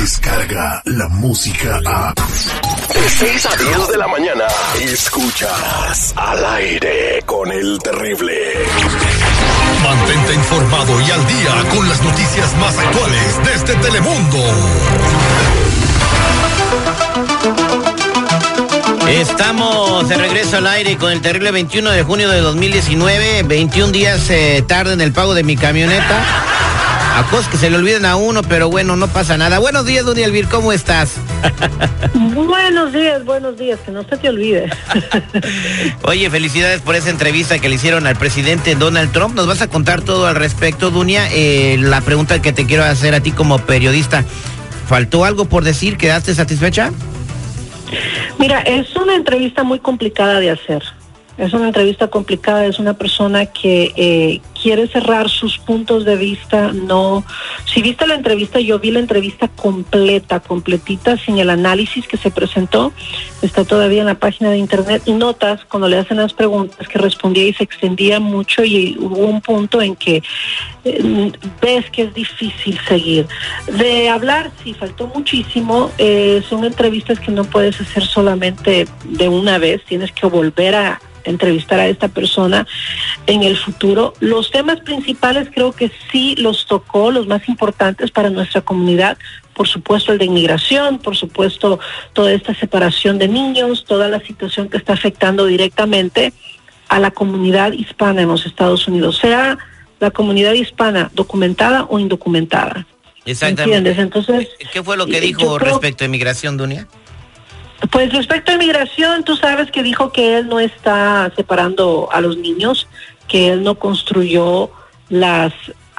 llega la música a... De 6 a 10 de la mañana, escuchas al aire con el terrible. Mantente informado y al día con las noticias más actuales desde Telemundo. Estamos de regreso al aire con el terrible 21 de junio de 2019, 21 días eh, tarde en el pago de mi camioneta. A cosas que se le olviden a uno, pero bueno, no pasa nada. Buenos días, Duny Elvir, ¿cómo estás? buenos días, buenos días, que no se te olvide. Oye, felicidades por esa entrevista que le hicieron al presidente Donald Trump. Nos vas a contar todo al respecto, Dunia. Eh, la pregunta que te quiero hacer a ti como periodista, ¿faltó algo por decir? ¿Quedaste satisfecha? Mira, es una entrevista muy complicada de hacer. Es una entrevista complicada, es una persona que eh, quiere cerrar sus puntos de vista. No, si viste la entrevista, yo vi la entrevista completa, completita, sin el análisis que se presentó. Está todavía en la página de internet. Notas cuando le hacen las preguntas que respondía y se extendía mucho y hubo un punto en que eh, ves que es difícil seguir. De hablar, sí, faltó muchísimo. Eh, son entrevistas que no puedes hacer solamente de una vez, tienes que volver a entrevistar a esta persona en el futuro. Los temas principales creo que sí los tocó, los más importantes para nuestra comunidad, por supuesto el de inmigración, por supuesto toda esta separación de niños, toda la situación que está afectando directamente a la comunidad hispana en los Estados Unidos, sea la comunidad hispana documentada o indocumentada. Exactamente. Entonces, ¿qué fue lo que eh, dijo respecto a inmigración, Dunia? Pues respecto a inmigración, tú sabes que dijo que él no está separando a los niños, que él no construyó las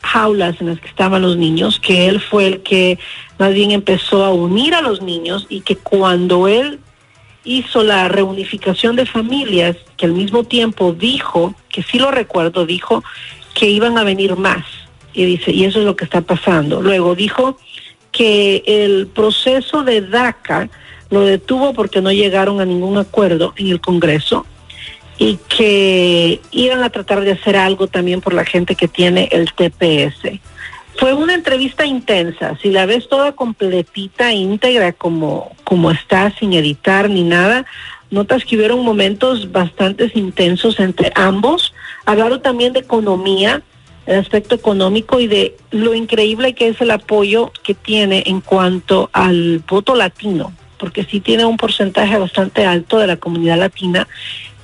jaulas en las que estaban los niños, que él fue el que más bien empezó a unir a los niños y que cuando él hizo la reunificación de familias, que al mismo tiempo dijo, que sí lo recuerdo, dijo que iban a venir más. Y dice, y eso es lo que está pasando. Luego dijo que el proceso de DACA, lo detuvo porque no llegaron a ningún acuerdo en el Congreso y que iban a tratar de hacer algo también por la gente que tiene el TPS. Fue una entrevista intensa, si la ves toda completita, íntegra, como, como está, sin editar ni nada, notas que hubieron momentos bastante intensos entre ambos. Hablaron también de economía, el aspecto económico y de lo increíble que es el apoyo que tiene en cuanto al voto latino porque sí tiene un porcentaje bastante alto de la comunidad latina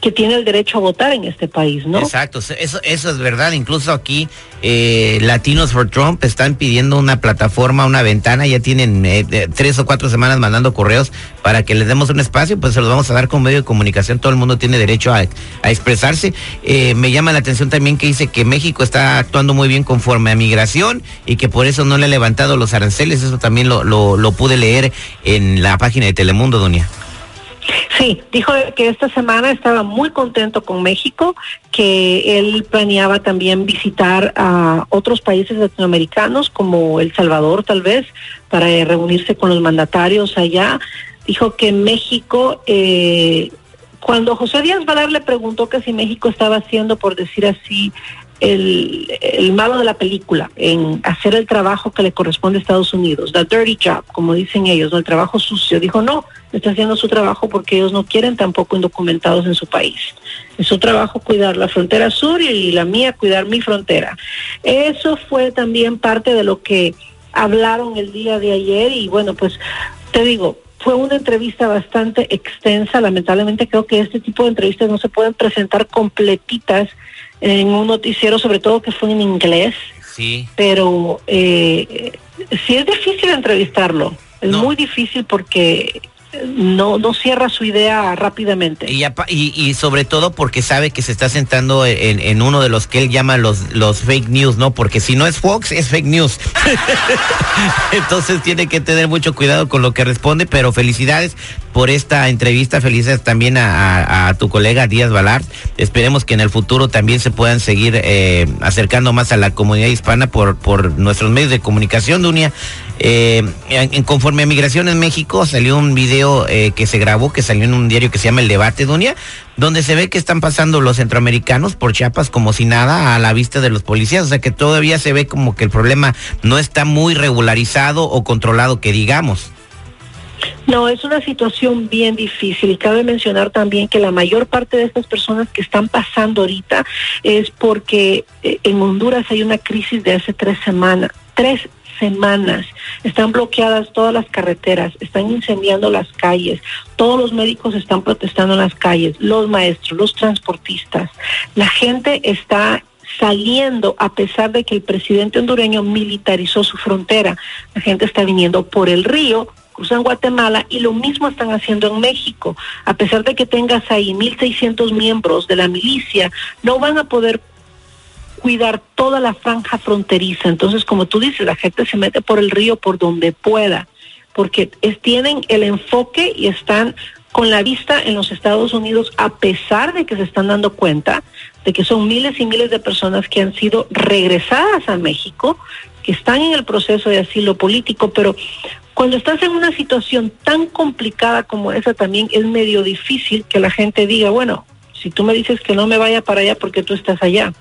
que tiene el derecho a votar en este país, ¿no? Exacto, eso, eso es verdad. Incluso aquí, eh, Latinos for Trump están pidiendo una plataforma, una ventana, ya tienen eh, tres o cuatro semanas mandando correos para que les demos un espacio, pues se los vamos a dar con medio de comunicación. Todo el mundo tiene derecho a, expresarse. Eh, me llama la atención también que dice que México está actuando muy bien conforme a migración y que por eso no le ha levantado los aranceles. Eso también lo, lo, lo pude leer en la página de Telemundo, Doña. Sí, dijo que esta semana estaba muy contento con México, que él planeaba también visitar a otros países latinoamericanos como El Salvador tal vez, para reunirse con los mandatarios allá. Dijo que México, eh, cuando José Díaz Valar le preguntó que si México estaba haciendo, por decir así, el, malo de la película en hacer el trabajo que le corresponde a Estados Unidos, the dirty job, como dicen ellos, el trabajo sucio. Dijo, no, está haciendo su trabajo porque ellos no quieren tampoco indocumentados en su país. Es su trabajo cuidar la frontera sur y la mía cuidar mi frontera. Eso fue también parte de lo que hablaron el día de ayer y bueno, pues te digo, fue una entrevista bastante extensa. Lamentablemente creo que este tipo de entrevistas no se pueden presentar completitas en un noticiero, sobre todo que fue en inglés. Sí. Pero eh, sí es difícil entrevistarlo. Es muy difícil porque no, no cierra su idea rápidamente. Y, y, sobre todo porque sabe que se está sentando en, uno de los que él llama los, los fake news, ¿no? Porque si no es Fox, es fake news. Entonces tiene que tener mucho cuidado con lo que responde, pero felicidades por esta entrevista, felicidades también a, tu colega Díaz Balart. Esperemos que en el futuro también se puedan seguir eh, acercando más a la comunidad hispana por, por nuestros medios de comunicación, Dunia. Eh, en, conforme a Migración en México salió un video eh, que se grabó, que salió en un diario que se llama El Debate, Dunia, donde se ve que están pasando los centroamericanos por Chiapas como si nada a la vista de los policías. O sea que todavía se ve como que el problema no está muy regularizado o controlado, que digamos. No, es una situación bien difícil y cabe mencionar también que la mayor parte de estas personas que están pasando ahorita es porque eh, en Honduras hay una crisis de hace tres semanas, tres semanas. Están bloqueadas todas las carreteras, están incendiando las calles, todos los médicos están protestando en las calles, los maestros, los transportistas. La gente está saliendo a pesar de que el presidente hondureño militarizó su frontera. La gente está viniendo por el río, cruzan Guatemala y lo mismo están haciendo en México. A pesar de que tengas ahí 1.600 miembros de la milicia, no van a poder cuidar toda la franja fronteriza. Entonces, como tú dices, la gente se mete por el río por donde pueda, porque es, tienen el enfoque y están con la vista en los Estados Unidos, a pesar de que se están dando cuenta de que son miles y miles de personas que han sido regresadas a México, que están en el proceso de asilo político, pero cuando estás en una situación tan complicada como esa, también es medio difícil que la gente diga, bueno, si tú me dices que no me vaya para allá porque tú estás allá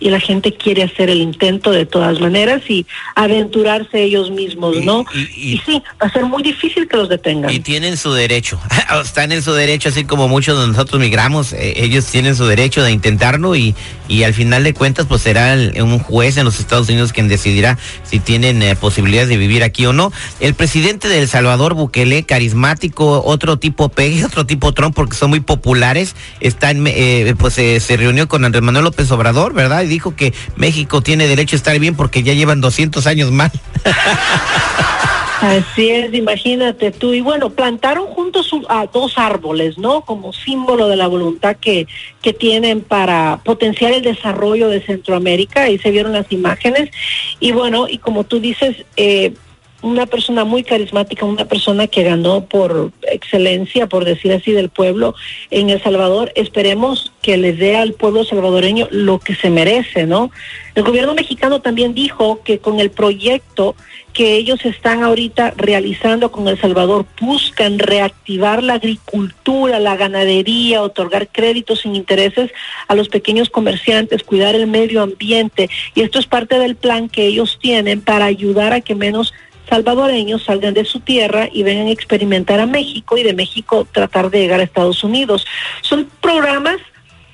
y la gente quiere hacer el intento de todas maneras y aventurarse ellos mismos, ¿no? Y, sí, va a ser muy difícil que los detengan. Y tienen su derecho, están en su derecho, así como muchos de nosotros migramos, eh, ellos tienen su derecho de intentarlo y, y al final de cuentas pues será un juez en los Estados Unidos quien decidirá si tienen eh, posibilidades de vivir aquí o no. El presidente de El Salvador, Bukele, carismático, otro tipo Pegue, otro tipo Trump, porque son muy populares, está en, eh, pues se reunió con Andrés Manuel López Obrador, ¿verdad? Dijo que México tiene derecho a estar bien porque ya llevan 200 años mal. Así es, imagínate tú. Y bueno, plantaron juntos a dos árboles, ¿no? Como símbolo de la voluntad que, que tienen para potenciar el desarrollo de Centroamérica. Ahí se vieron las imágenes. Y bueno, y como tú dices, eh, una persona muy carismática, una persona que ganó por excelencia, por decir así, del pueblo en El Salvador. Esperemos que les dé al pueblo salvadoreño lo que se merece, ¿no? El gobierno mexicano también dijo que con el proyecto que ellos están ahorita realizando con El Salvador, buscan reactivar la agricultura, la ganadería, otorgar créditos sin intereses a los pequeños comerciantes, cuidar el medio ambiente. Y esto es parte del plan que ellos tienen para ayudar a que menos salvadoreños salgan de su tierra y vengan a experimentar a México y de México tratar de llegar a Estados Unidos. Son programas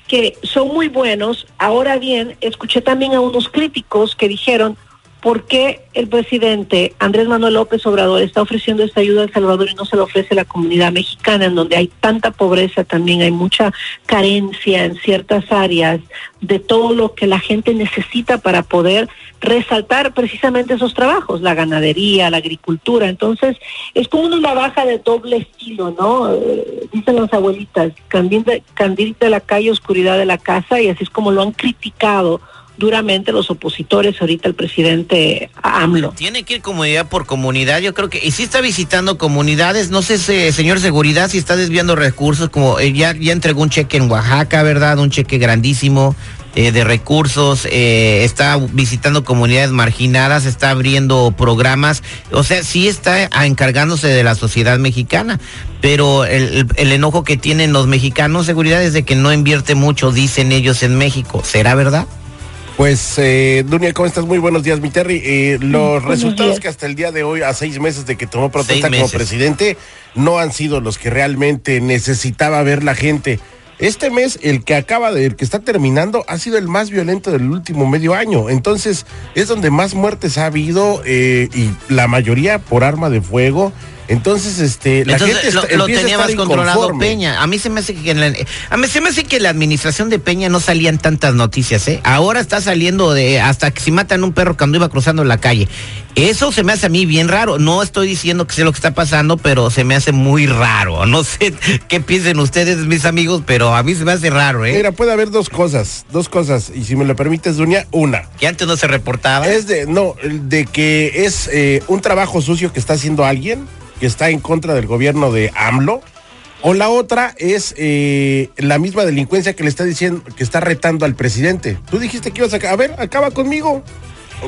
que son muy buenos. Ahora bien, escuché también a unos críticos que dijeron, ¿por qué el presidente Andrés Manuel López Obrador está ofreciendo esta ayuda a El Salvador y no se lo ofrece la comunidad mexicana, en donde hay tanta pobreza también, hay mucha carencia en ciertas áreas de todo lo que la gente necesita para poder resaltar precisamente esos trabajos, la ganadería, la agricultura. Entonces, es como una baja de doble estilo, ¿no? Eh, dicen las abuelitas, candil de, candil de la calle, oscuridad de la casa, y así es como lo han criticado duramente los opositores ahorita el presidente AMLO. Tiene que ir comunidad por comunidad, yo creo que, y si está visitando comunidades, no sé, señor Seguridad, si está desviando recursos, como eh, ya, ya entregó un cheque en Oaxaca, ¿verdad? Un cheque grandísimo. Eh, de recursos, eh, está visitando comunidades marginadas, está abriendo programas, o sea, sí está encargándose de la sociedad mexicana, pero el, el enojo que tienen los mexicanos, seguridad, es de que no invierte mucho, dicen ellos en México. ¿Será verdad? Pues, eh, Dunia, ¿cómo estás? Muy buenos días, mi Terry. Eh, los resultados que hasta el día de hoy, a seis meses de que tomó protesta como presidente, no han sido los que realmente necesitaba ver la gente. Este mes, el que acaba de, el que está terminando, ha sido el más violento del último medio año. Entonces, es donde más muertes ha habido eh, y la mayoría por arma de fuego. Entonces, este, la gente lo, tenía más controlado Peña. A mí se me hace que la, a mí se me hace que la administración de Peña no salían tantas noticias, ¿eh? Ahora está saliendo de hasta que si matan un perro cuando iba cruzando la calle. Eso se me hace a mí bien raro. No estoy diciendo que sé lo que está pasando, pero se me hace muy raro. No sé qué piensen ustedes, mis amigos, pero a mí se me hace raro, ¿eh? Mira, puede haber dos cosas, dos cosas. Y si me lo permites, Dunia, una. Que antes no se reportaba. Es de, no, de que es eh, un trabajo sucio que está haciendo alguien que está en contra del gobierno de AMLO, o la otra es eh, la misma delincuencia que le está diciendo, que está retando al presidente. Tú dijiste que ibas a, a ver, acaba conmigo.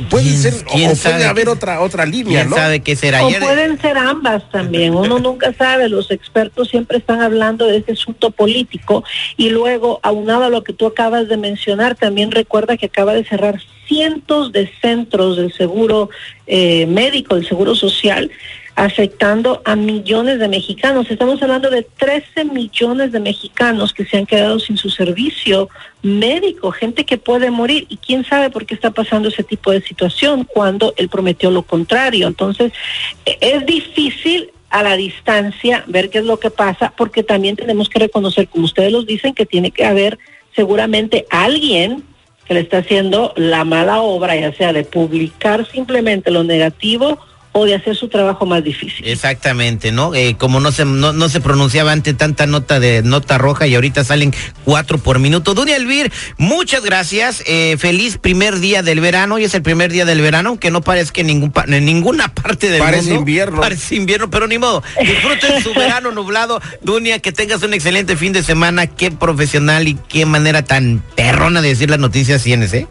Puede ser, o puede haber otra otra línea, ¿quién sabe qué será? O pueden ser ambas también. Uno nunca sabe. Los expertos siempre están hablando de este asunto político y luego, aunado a lo que tú acabas de mencionar, también recuerda que acaba de cerrar cientos de centros del seguro eh, médico, del seguro social, afectando a millones de mexicanos. Estamos hablando de 13 millones de mexicanos que se han quedado sin su servicio médico, gente que puede morir y quién sabe por qué está pasando ese tipo de situación cuando él prometió lo contrario. Entonces, e-, es difícil a la distancia ver qué es lo que pasa porque también tenemos que reconocer, como ustedes los dicen, que tiene que haber seguramente alguien que le está haciendo la mala obra, ya sea de publicar simplemente lo negativo o de hacer su trabajo más difícil. Exactamente, ¿no? Eh, como no se, no, no, se pronunciaba antes tanta nota de nota roja y ahorita salen cuatro por minuto. Dunia Elvir, muchas gracias. Eh, feliz primer día del verano. Hoy es el primer día del verano, que no parece que en, ningún, en ninguna parte del parece mundo. invierno. Parece invierno, pero ni modo. Disfruten su verano nublado. Dunia, que tengas un excelente fin de semana. Qué profesional y qué manera tan perrona de decir las noticias tienes, ¿eh?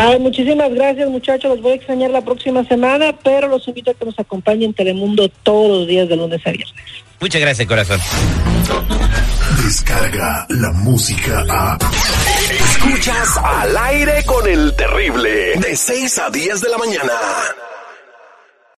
Ay, muchísimas gracias muchachos, los voy a extrañar la próxima semana, pero los invito a que nos acompañen en Telemundo todos los días de lunes a viernes. Muchas gracias, corazón. Descarga la música a... Escuchas al aire con el terrible, de 6 a 10 de la mañana.